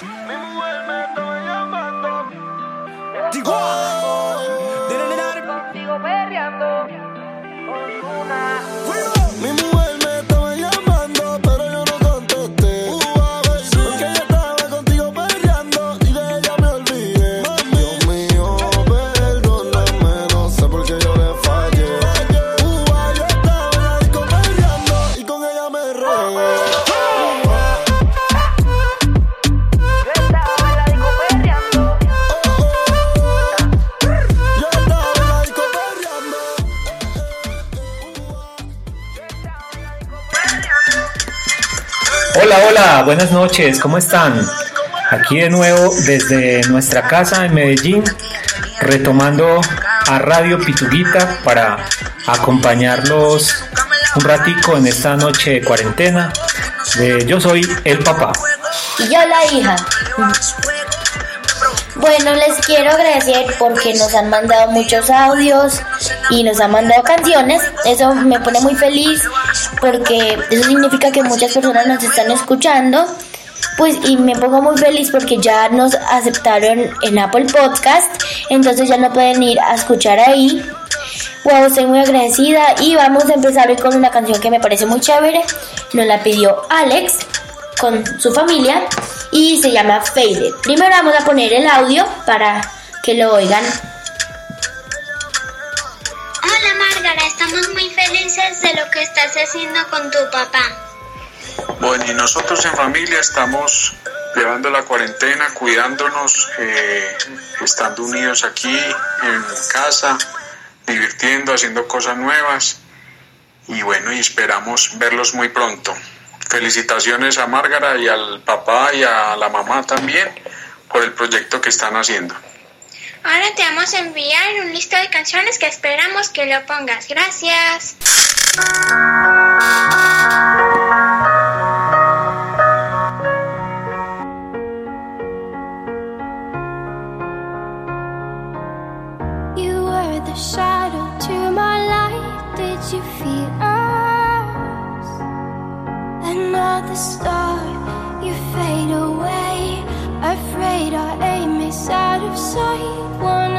Mi buenas noches, ¿cómo están? Aquí de nuevo desde nuestra casa en Medellín, retomando a Radio Pituguita para acompañarlos un ratico en esta noche de cuarentena. Yo soy el papá. Y yo la hija. Bueno, les quiero agradecer porque nos han mandado muchos audios y nos han mandado canciones. Eso me pone muy feliz porque eso significa que muchas personas nos están escuchando. Pues y me pongo muy feliz porque ya nos aceptaron en Apple Podcast, entonces ya no pueden ir a escuchar ahí. Wow, estoy muy agradecida y vamos a empezar hoy con una canción que me parece muy chévere. Nos la pidió Alex con su familia y se llama Faded. Primero vamos a poner el audio para que lo oigan. Estamos muy felices de lo que estás haciendo con tu papá. Bueno, y nosotros en familia estamos llevando la cuarentena, cuidándonos, eh, estando unidos aquí en casa, divirtiendo, haciendo cosas nuevas. Y bueno, y esperamos verlos muy pronto. Felicitaciones a Márgara y al papá y a la mamá también por el proyecto que están haciendo. Ahora te vamos a enviar un listo de canciones que esperamos que lo pongas. Gracias. You were the shadow to my light. Did you feel us? Another star, you fade away. Afraid our aim is out of sight. one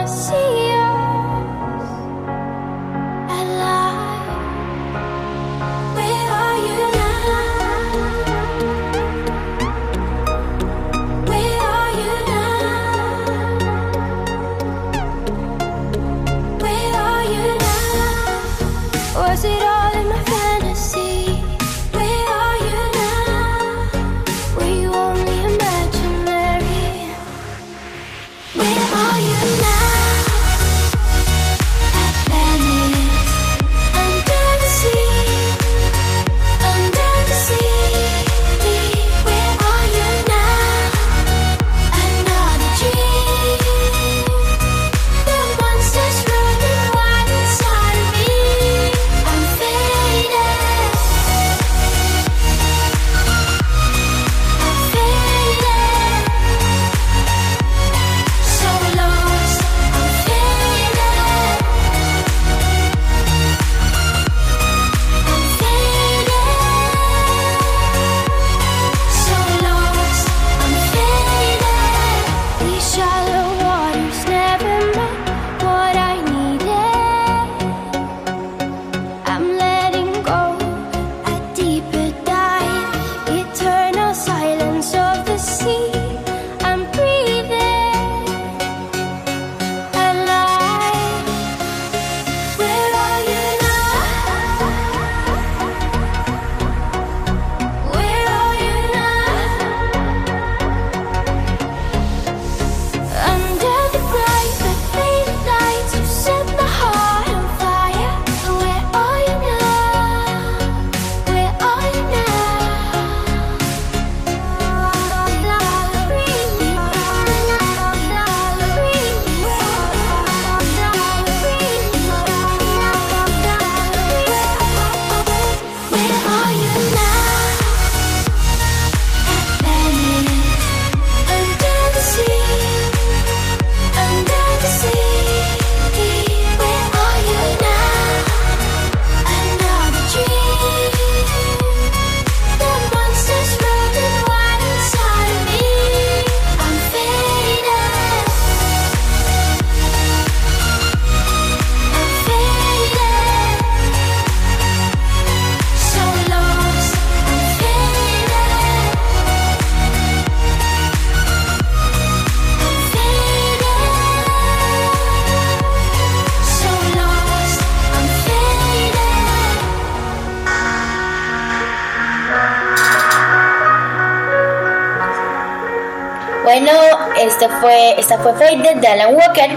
este fue, esta fue Faded de Alan Walker.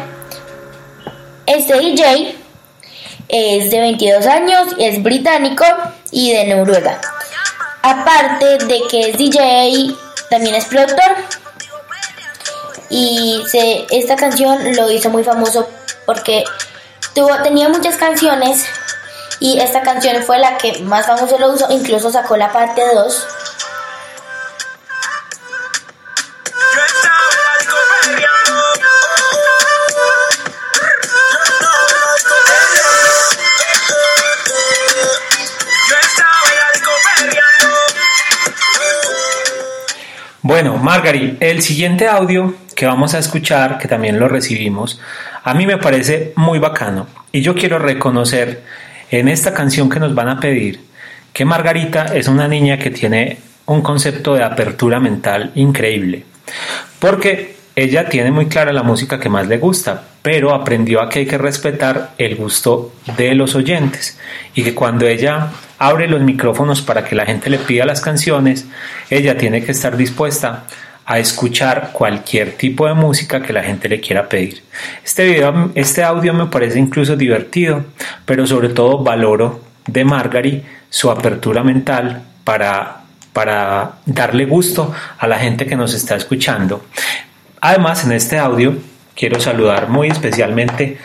Este DJ es de 22 años, es británico y de Noruega. Aparte de que es DJ, también es productor. Y esta canción lo hizo muy famoso porque tuvo, tenía muchas canciones y esta canción fue la que más famoso lo usó, incluso sacó la parte 2. Margari, el siguiente audio que vamos a escuchar, que también lo recibimos, a mí me parece muy bacano. Y yo quiero reconocer en esta canción que nos van a pedir que Margarita es una niña que tiene un concepto de apertura mental increíble, porque ella tiene muy clara la música que más le gusta, pero aprendió a que hay que respetar el gusto de los oyentes. Y que cuando ella abre los micrófonos para que la gente le pida las canciones, ella tiene que estar dispuesta a escuchar cualquier tipo de música que la gente le quiera pedir. Este video, este audio me parece incluso divertido, pero sobre todo valoro de Margary su apertura mental para para darle gusto a la gente que nos está escuchando. Además, en este audio quiero saludar muy especialmente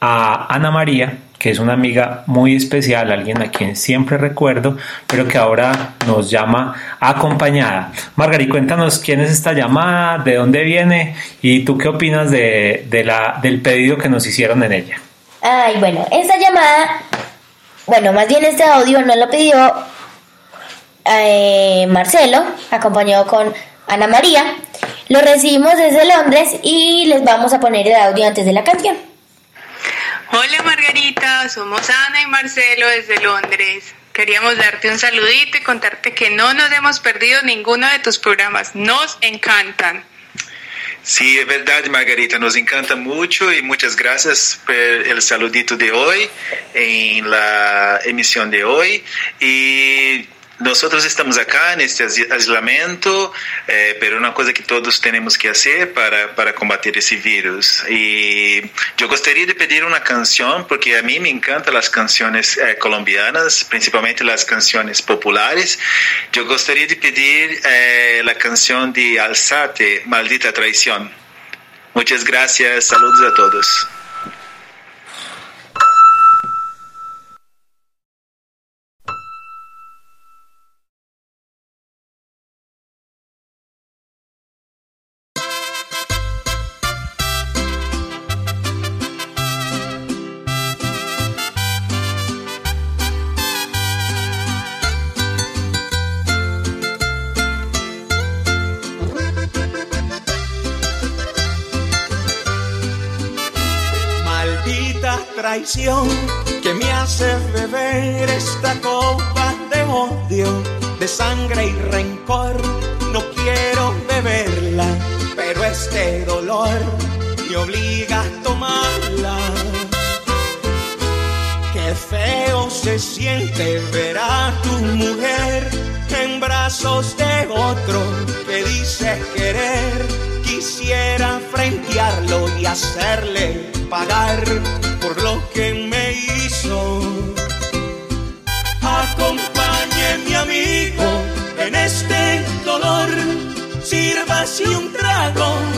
a Ana María, que es una amiga muy especial, alguien a quien siempre recuerdo, pero que ahora nos llama acompañada. Margarita, cuéntanos quién es esta llamada, de dónde viene y tú qué opinas de, la, del pedido que nos hicieron en ella. Ay, bueno, esta llamada, bueno, más bien este audio no lo pidió eh, Marcelo, acompañado con Ana María. Lo recibimos desde Londres y les vamos a poner el audio antes de la canción. Hola Margarita, somos Ana y Marcelo desde Londres. Queríamos darte un saludito y contarte que no nos hemos perdido ninguno de tus programas. Nos encantan. Sí, es verdad, Margarita, nos encanta mucho y muchas gracias por el saludito de hoy en la emisión de hoy. Y nosotros estamos acá en este ais- aislamiento, eh, pero cosa que todos tenemos que hacer para, para combatir ese virus. Y yo gustaría de pedir una canción, porque a mí me encantan las canciones eh, colombianas, principalmente las canciones populares. Yo gustaría de pedir eh, la canción de Alzate, Maldita Traición. Muchas gracias, saludos a todos. Sírvase un trago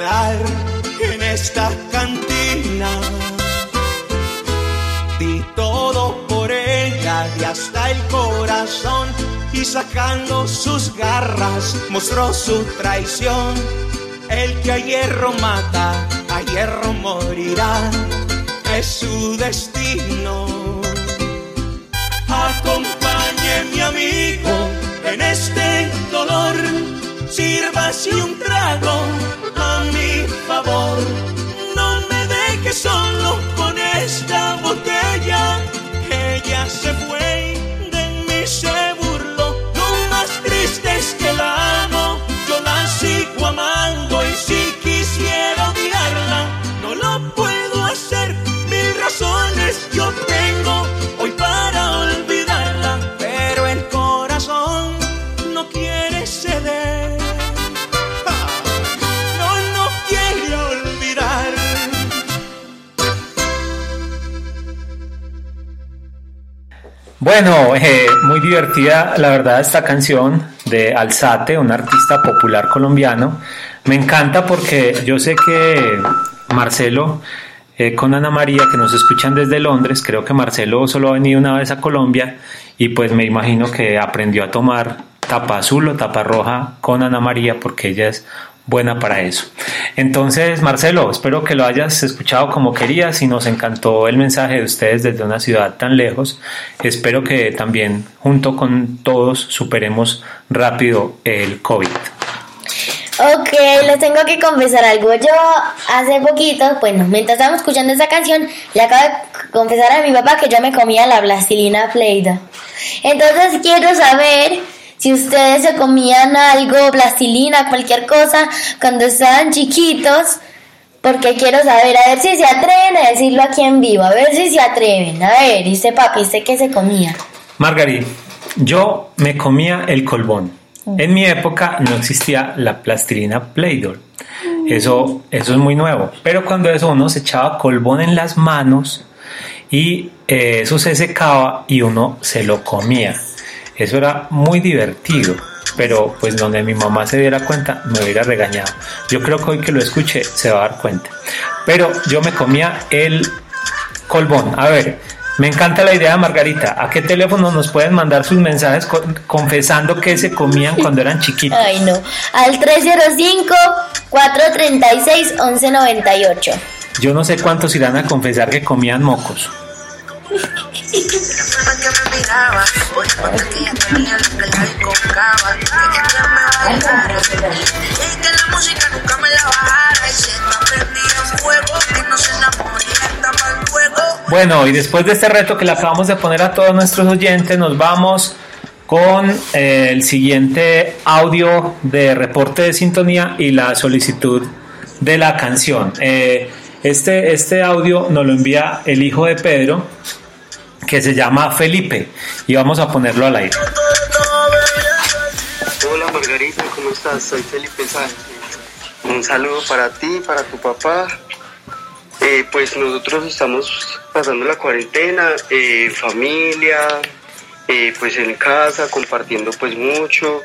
en esta cantina. Di todo por ella y hasta el corazón y sacando sus garras mostró su traición. El que a hierro mata, a hierro morirá, es su destino. Acompañe mi amigo en este dolor, sírvase un trago Bueno, eh, muy divertida la verdad esta canción de Alzate, un artista popular colombiano. Me encanta porque yo sé que Marcelo eh, con Ana María, que nos escuchan desde Londres, creo que Marcelo solo ha venido una vez a Colombia y pues me imagino que aprendió a tomar tapa azul o tapa roja con Ana María porque ella es buena para eso. Entonces, Marcelo, espero que lo hayas escuchado como querías y nos encantó el mensaje de ustedes desde una ciudad tan lejos. Espero que también junto con todos superemos rápido el COVID. Ok, les tengo que confesar algo. Yo hace poquito, bueno, mientras estábamos escuchando esa canción, le acabo de confesar a mi papá que yo me comía la plastilina Play-Doh. Entonces quiero saber si ustedes se comían algo, plastilina, cualquier cosa, cuando estaban chiquitos, porque quiero saber, a ver si se atreven a decirlo aquí en vivo, a ver si se atreven. A ver, dice papi, ¿usted qué se comía? Margarit, yo me comía el colbón. En mi época no existía la plastilina Play-Doh. Eso, eso es muy nuevo. Pero cuando eso uno se echaba colbón en las manos y eh, eso se secaba y uno se lo comía. Eso era muy divertido. Pero pues donde mi mamá se diera cuenta me hubiera regañado. Yo creo que hoy que lo escuche se va a dar cuenta. Pero yo me comía el colbón. A ver, me encanta la idea, Margarita. ¿A qué teléfono nos pueden mandar sus mensajes con- confesando que se comían cuando eran chiquitos? Ay, no. Al 305-436-1198. Yo no sé cuántos irán a confesar que comían mocos. Bueno, y después de este reto que le acabamos de poner a todos nuestros oyentes, nos vamos con eh, el siguiente audio de reporte de sintonía y la solicitud de la canción. Eh, este, este audio nos lo envía el hijo de Pedro, que se llama Felipe, y vamos a ponerlo al aire. Hola Margarita, ¿cómo estás? Soy Felipe Sánchez. Un saludo para ti, para tu papá. Eh, pues nosotros estamos pasando la cuarentena, eh, familia, eh, pues en casa, compartiendo pues mucho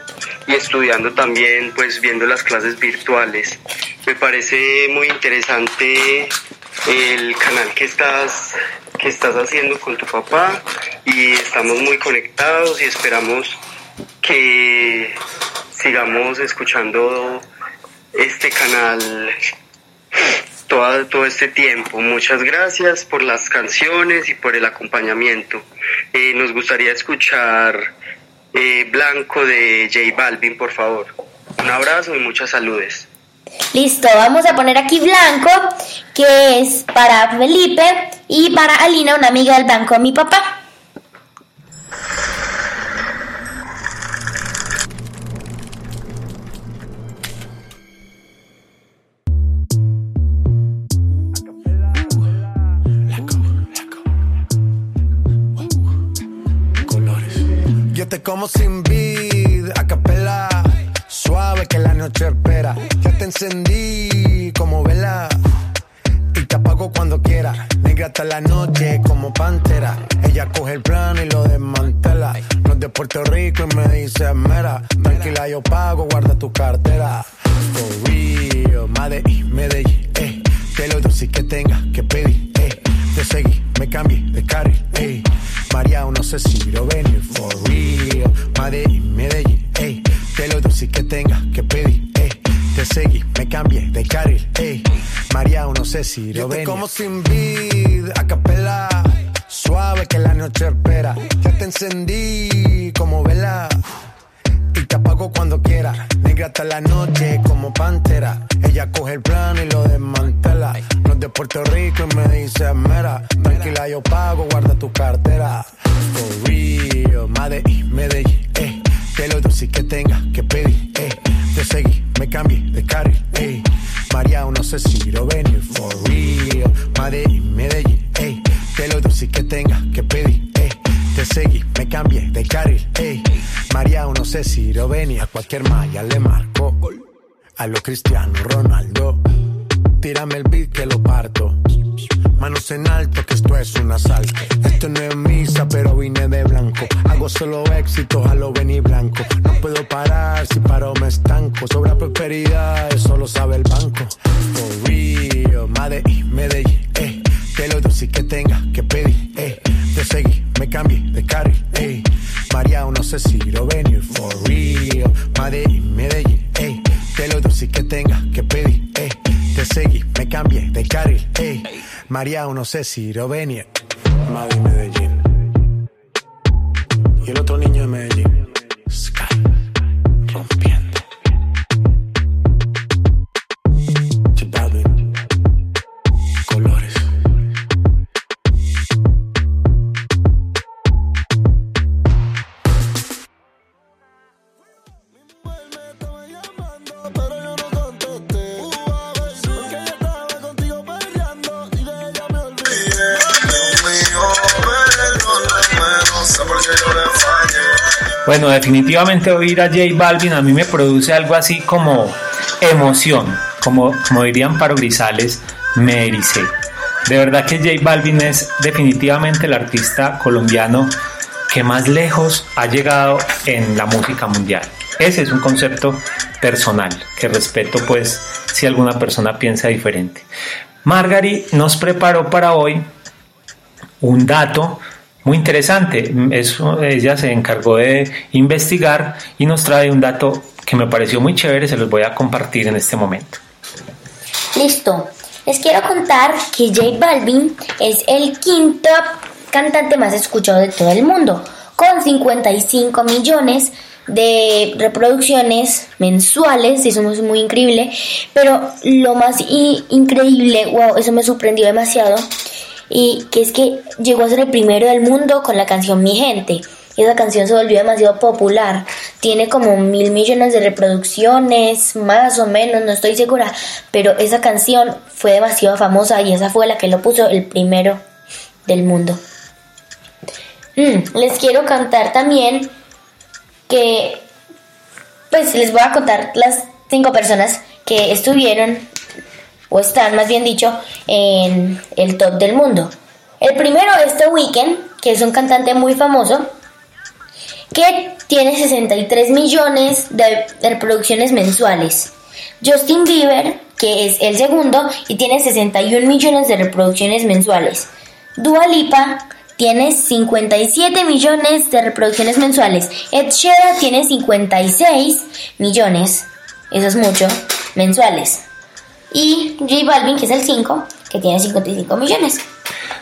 y estudiando también, pues viendo las clases virtuales. Me parece muy interesante el canal que estás que estás haciendo con tu papá y estamos muy conectados y esperamos que sigamos escuchando este canal todo, todo este tiempo. Muchas gracias por las canciones y por el acompañamiento. Eh, nos gustaría escuchar eh, Blanco de J Balvin, por favor. Un abrazo y muchas saludes. Listo, vamos a poner aquí blanco, que es para Felipe y para Alina, una amiga del banco de mi papá. Yo te como sin encendí como vela. Y te apago cuando quiera. Negra hasta la noche como pantera. Ella coge el plano y lo desmantela. No es de Puerto Rico y me dice, mera, tranquila, yo pago, guarda tu cartera. Si lo venir. como sin vid, a capela. Suave que la noche espera. Ya te encendí como vela. Y te apago cuando quiera. Negra hasta la noche como pantera. Ella coge el plano y lo desmantela. No es de Puerto Rico y me dice, mera. Tranquila, yo pago, guarda tu cartera. For real, Medellín, Medellín, eh. Que lo dulce que tenga que pedir, eh. Te seguí, me cambié de carril, eh. Sé si lo venir, for real. Medellín, Medellín, eh. Que lo dulce que tenga que pedir, eh. Te seguí, me cambié de carril, ey. María, no sé si venía. A cualquier malla le marco. A lo Cristiano Ronaldo. Tírame el beat que lo parto. Manos en alto, que esto es un asalto. Esto no es misa, pero vine de blanco. Hago solo éxitos a lo venir blanco. No puedo parar, si paro me estanco. Sobra prosperidad, eso lo sabe el banco. For real, Medellín, Medellín, eh. Que lo dulce que tenga que pedir, eh. Te seguí, me cambié de carril, eh. María, no sé si lo venir, for real. Medellín, Medellín, eh. Que lo dulce que tenga que pedir, eh. Te seguí, me cambié de carril, eh. María, no sé si lo venir. Madrid, Medellín. Y el otro niño de Medellín. Bueno, definitivamente oír a J Balvin a mí me produce algo así como emoción, como, como dirían Paro Grisales, me ericé. De verdad que J Balvin es definitivamente el artista colombiano que más lejos ha llegado en la música mundial. Ese es un concepto personal que respeto pues si alguna persona piensa diferente. Margari nos preparó para hoy un dato muy interesante. Eso, ella se encargó de investigar y nos trae un dato que me pareció muy chévere, se los voy a compartir en este momento. Listo. Les quiero contar que J Balvin es el quinto cantante más escuchado de todo el mundo, con 55 millones de reproducciones mensuales, eso es muy increíble, pero lo más i- increíble, wow, eso me sorprendió demasiado, y que es que llegó a ser el primero del mundo con la canción Mi Gente. Esa canción se volvió demasiado popular. Tiene como mil millones de reproducciones, más o menos, no estoy segura. Pero esa canción fue demasiado famosa y esa fue la que lo puso el primero del mundo. Mm, les quiero cantar también que, pues les voy a contar las cinco personas que estuvieron, o están más bien dicho, en el top del mundo. El primero es The Weeknd, que es un cantante muy famoso, que tiene 63 millones de reproducciones mensuales. Justin Bieber, que es el segundo, y tiene 61 millones de reproducciones mensuales. Dua Lipa tiene 57 millones de reproducciones mensuales. Ed Sheeran tiene 56 millones, eso es mucho, mensuales. Y J Balvin, que es el 5, que tiene 55 millones.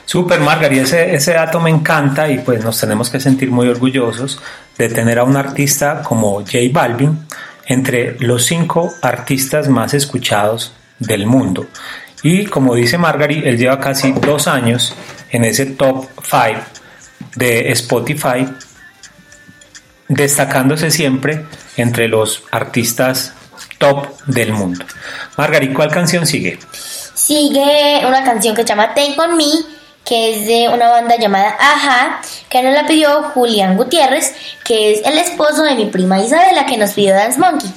Super Margarita, ese, ese dato me encanta y pues nos tenemos que sentir muy orgullosos de tener a un artista como J Balvin entre los cinco artistas más escuchados del mundo. Y como dice Margaret, él lleva casi dos años en ese top 5 de Spotify, destacándose siempre entre los artistas top del mundo. Margarit, ¿cuál canción sigue? Sigue una canción que se llama Take On Me, que es de una banda llamada Aja, que nos la pidió Julián Gutiérrez, que es el esposo de mi prima Isabela, que nos pidió Dance Monkey.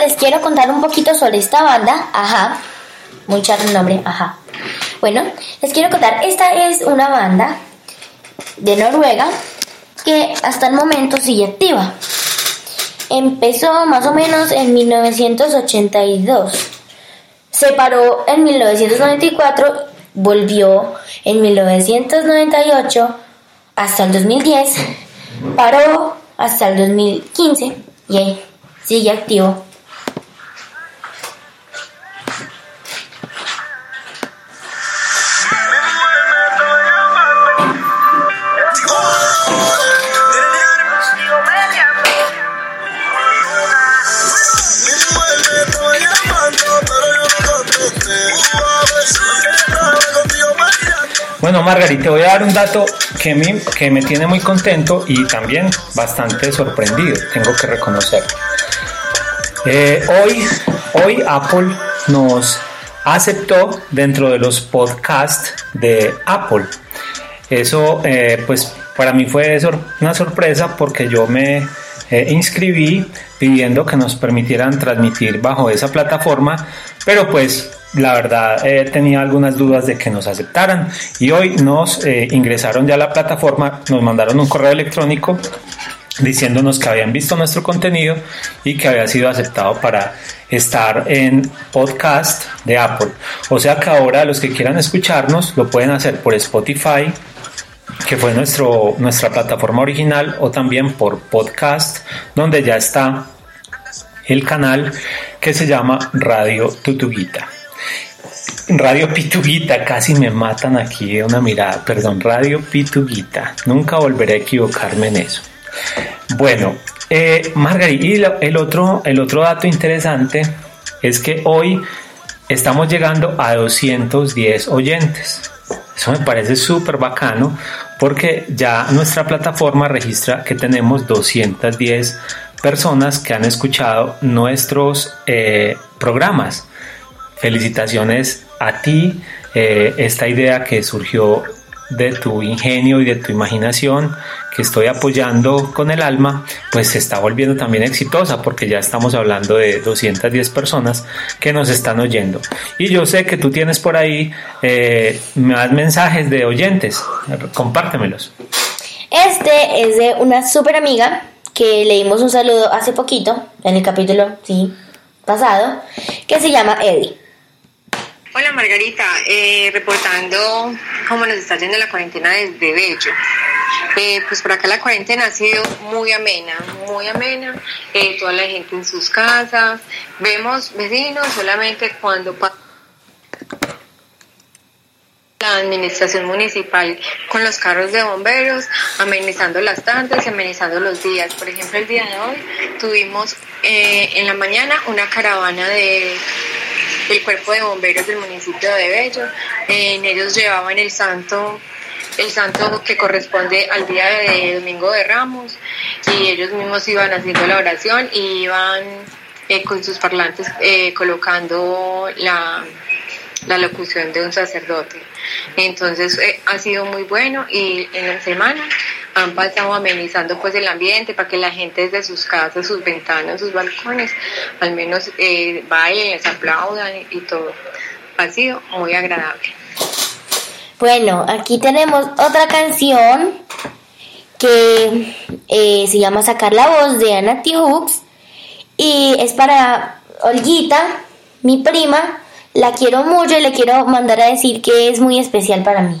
Les quiero contar un poquito sobre esta banda, Ajá. Muy charro el nombre, Ajá. Bueno, les quiero contar, esta es una banda de Noruega que hasta el momento sigue activa. Empezó más o menos en 1982. Se paró en 1994, volvió en 1998 hasta el 2010, paró hasta el 2015 y ahí sigue activo. Bueno, Margarita, te voy a dar un dato que me, que me tiene muy contento y también bastante sorprendido, tengo que reconocer. Eh, hoy, hoy Apple nos aceptó dentro de los podcasts de Apple. Eso, eh, pues, para mí fue una sorpresa porque yo me eh, inscribí pidiendo que nos permitieran transmitir bajo esa plataforma, pero pues la verdad eh, tenía algunas dudas de que nos aceptaran y hoy nos eh, ingresaron ya a la plataforma, nos mandaron un correo electrónico diciéndonos que habían visto nuestro contenido y que había sido aceptado para estar en podcast de Apple. O sea que ahora los que quieran escucharnos lo pueden hacer por Spotify, que fue nuestro, nuestra plataforma original, o también por podcast, donde ya está el canal que se llama Radio Tutuguita. Radio Pituguita, casi me matan aquí de una mirada, perdón, Radio Pituguita, nunca volveré a equivocarme en eso. Bueno, eh, Margarita, y el otro, el otro dato interesante es que hoy estamos llegando a 210 oyentes. Eso me parece súper bacano porque ya nuestra plataforma registra que tenemos 210 personas que han escuchado nuestros eh, programas. Felicitaciones a ti, eh, esta idea que surgió de tu ingenio y de tu imaginación que estoy apoyando con el alma, pues se está volviendo también exitosa porque ya estamos hablando de 210 personas que nos están oyendo. Y yo sé que tú tienes por ahí eh, más mensajes de oyentes, compártemelos. Este es de una super amiga que le dimos un saludo hace poquito, en el capítulo, sí, pasado, que se llama Eddie. Hola Margarita, eh, reportando cómo nos está yendo la cuarentena desde Bello. Eh, pues por acá la cuarentena ha sido muy amena, muy amena, eh, toda la gente en sus casas, vemos vecinos solamente cuando la administración municipal con los carros de bomberos, amenizando las tardes amenizando los días. Por ejemplo, el día de hoy tuvimos en la mañana una caravana de el cuerpo de bomberos del municipio de Bello. En ellos llevaban el santo, el santo que corresponde al día de Domingo de Ramos y ellos mismos iban haciendo la oración y iban eh, con sus parlantes eh, colocando la, la locución de un sacerdote. Entonces eh, ha sido muy bueno y en la semana han pasado amenizando pues el ambiente para que la gente desde sus casas, sus ventanas, sus balcones, al menos eh, bailen, les aplaudan y todo. Ha sido muy agradable. Bueno, aquí tenemos otra canción que eh, se llama Sacar la voz de Anna T. Hooks y es para Olguita, mi prima. La quiero mucho y le quiero mandar a decir que es muy especial para mí.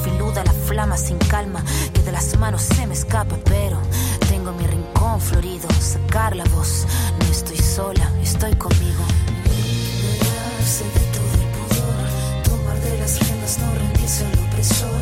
flama sin calma, que de las manos se me escapa, pero tengo mi rincón florido, sacar la voz, no estoy sola, estoy conmigo. Liberarse de todo el pudor, tomar de las riendas, no rendirse al opresor,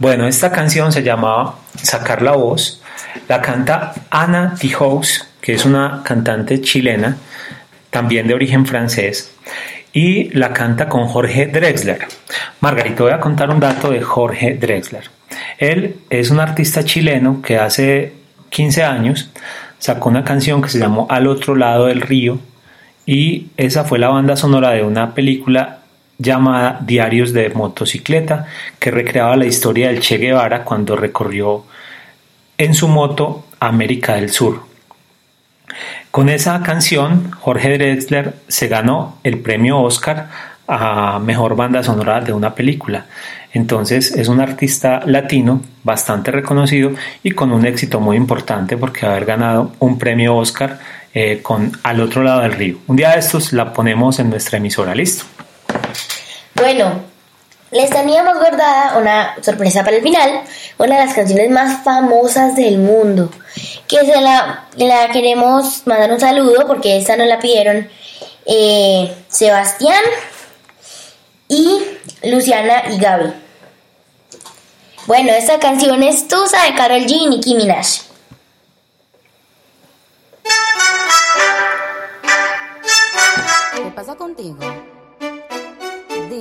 Bueno, esta canción se llamaba Sacar la voz. La canta Ana Tijous, que es una cantante chilena, también de origen francés, y la canta con Jorge Drexler. Margarito, voy a contar un dato de Jorge Drexler. Él es un artista chileno que hace 15 años sacó una canción que se llamó Al otro lado del río y esa fue la banda sonora de una película llamada Diarios de motocicleta que recreaba la historia del Che Guevara cuando recorrió en su moto América del Sur. Con esa canción, Jorge Drexler se ganó el premio Oscar a mejor banda sonora de una película. Entonces es un artista latino bastante reconocido y con un éxito muy importante porque haber ganado un premio Oscar eh, con Al otro lado del río. Un día de estos la ponemos en nuestra emisora, listo. Bueno, les teníamos guardada una sorpresa para el final, una de las canciones más famosas del mundo, que se la, queremos mandar un saludo porque esta nos la pidieron eh, Sebastián y Luciana y Gaby. Bueno, esta canción es Tusa de Karol G y Nicki Minaj. ¿Qué pasa contigo?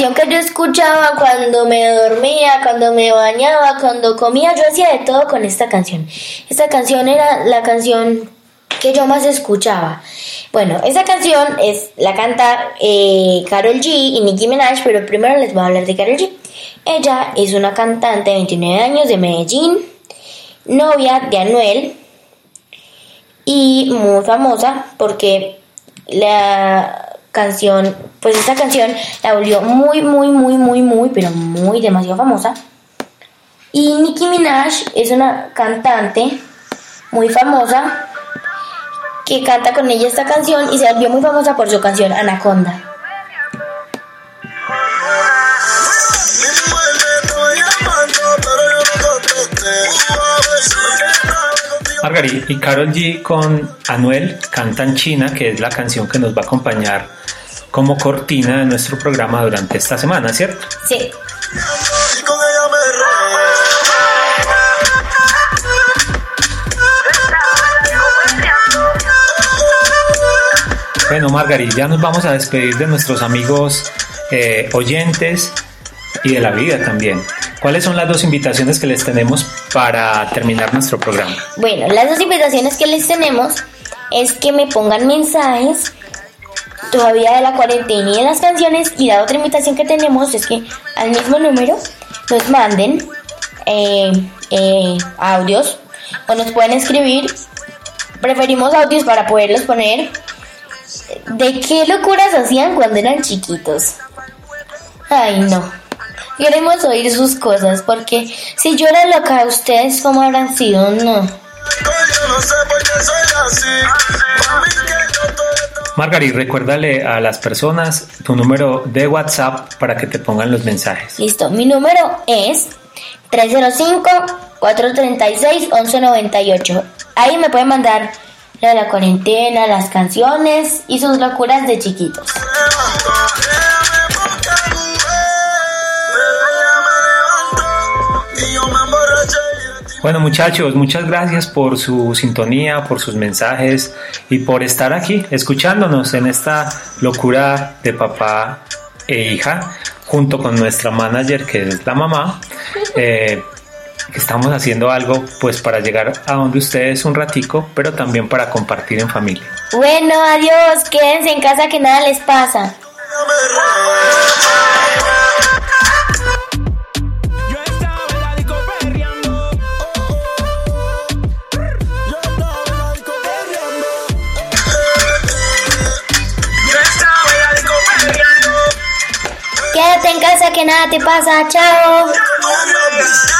Canción que yo escuchaba cuando me dormía, cuando me bañaba, cuando comía. Yo hacía de todo con esta canción. Esta canción era la canción que yo más escuchaba. Bueno, esa canción es la canta eh, Carol G y Nicki Minaj, pero primero les voy a hablar de Carol G. Ella es una cantante de 29 años de Medellín, novia de Anuel y muy famosa porque la canción, pues esta canción la volvió muy, muy, muy, muy, muy, pero muy demasiado famosa. Y Nicki Minaj es una cantante muy famosa que canta con ella esta canción y se volvió muy famosa por su canción Anaconda. Margarita y Carol G con Anuel cantan China, que es la canción que nos va a acompañar como cortina de nuestro programa durante esta semana, ¿cierto? Sí. Bueno, Margarita, ya nos vamos a despedir de nuestros amigos eh, oyentes y de la vida también. ¿Cuáles son las dos invitaciones que les tenemos para terminar nuestro programa? Bueno, las dos invitaciones que les tenemos es que me pongan mensajes todavía de la cuarentena y de las canciones y la otra invitación que tenemos es que al mismo número nos manden eh, eh, audios o nos pueden escribir. Preferimos audios para poderlos poner. ¿De qué locuras hacían cuando eran chiquitos? Ay, no. Queremos oír sus cosas porque si yo era loca, ustedes cómo habrán sido, no. Margarit, recuérdale a las personas tu número de WhatsApp para que te pongan los mensajes. Listo, mi número es 305-436-1198. Ahí me pueden mandar de la cuarentena, las canciones y sus locuras de chiquitos. Bueno muchachos, muchas gracias por su sintonía, por sus mensajes y por estar aquí escuchándonos en esta locura de papá e hija junto con nuestra manager que es la mamá. Eh, que estamos haciendo algo pues para llegar a donde ustedes un ratico, pero también para compartir en familia. Bueno, adiós, quédense en casa que nada les pasa. Quédate en casa que nada te pasa, chao.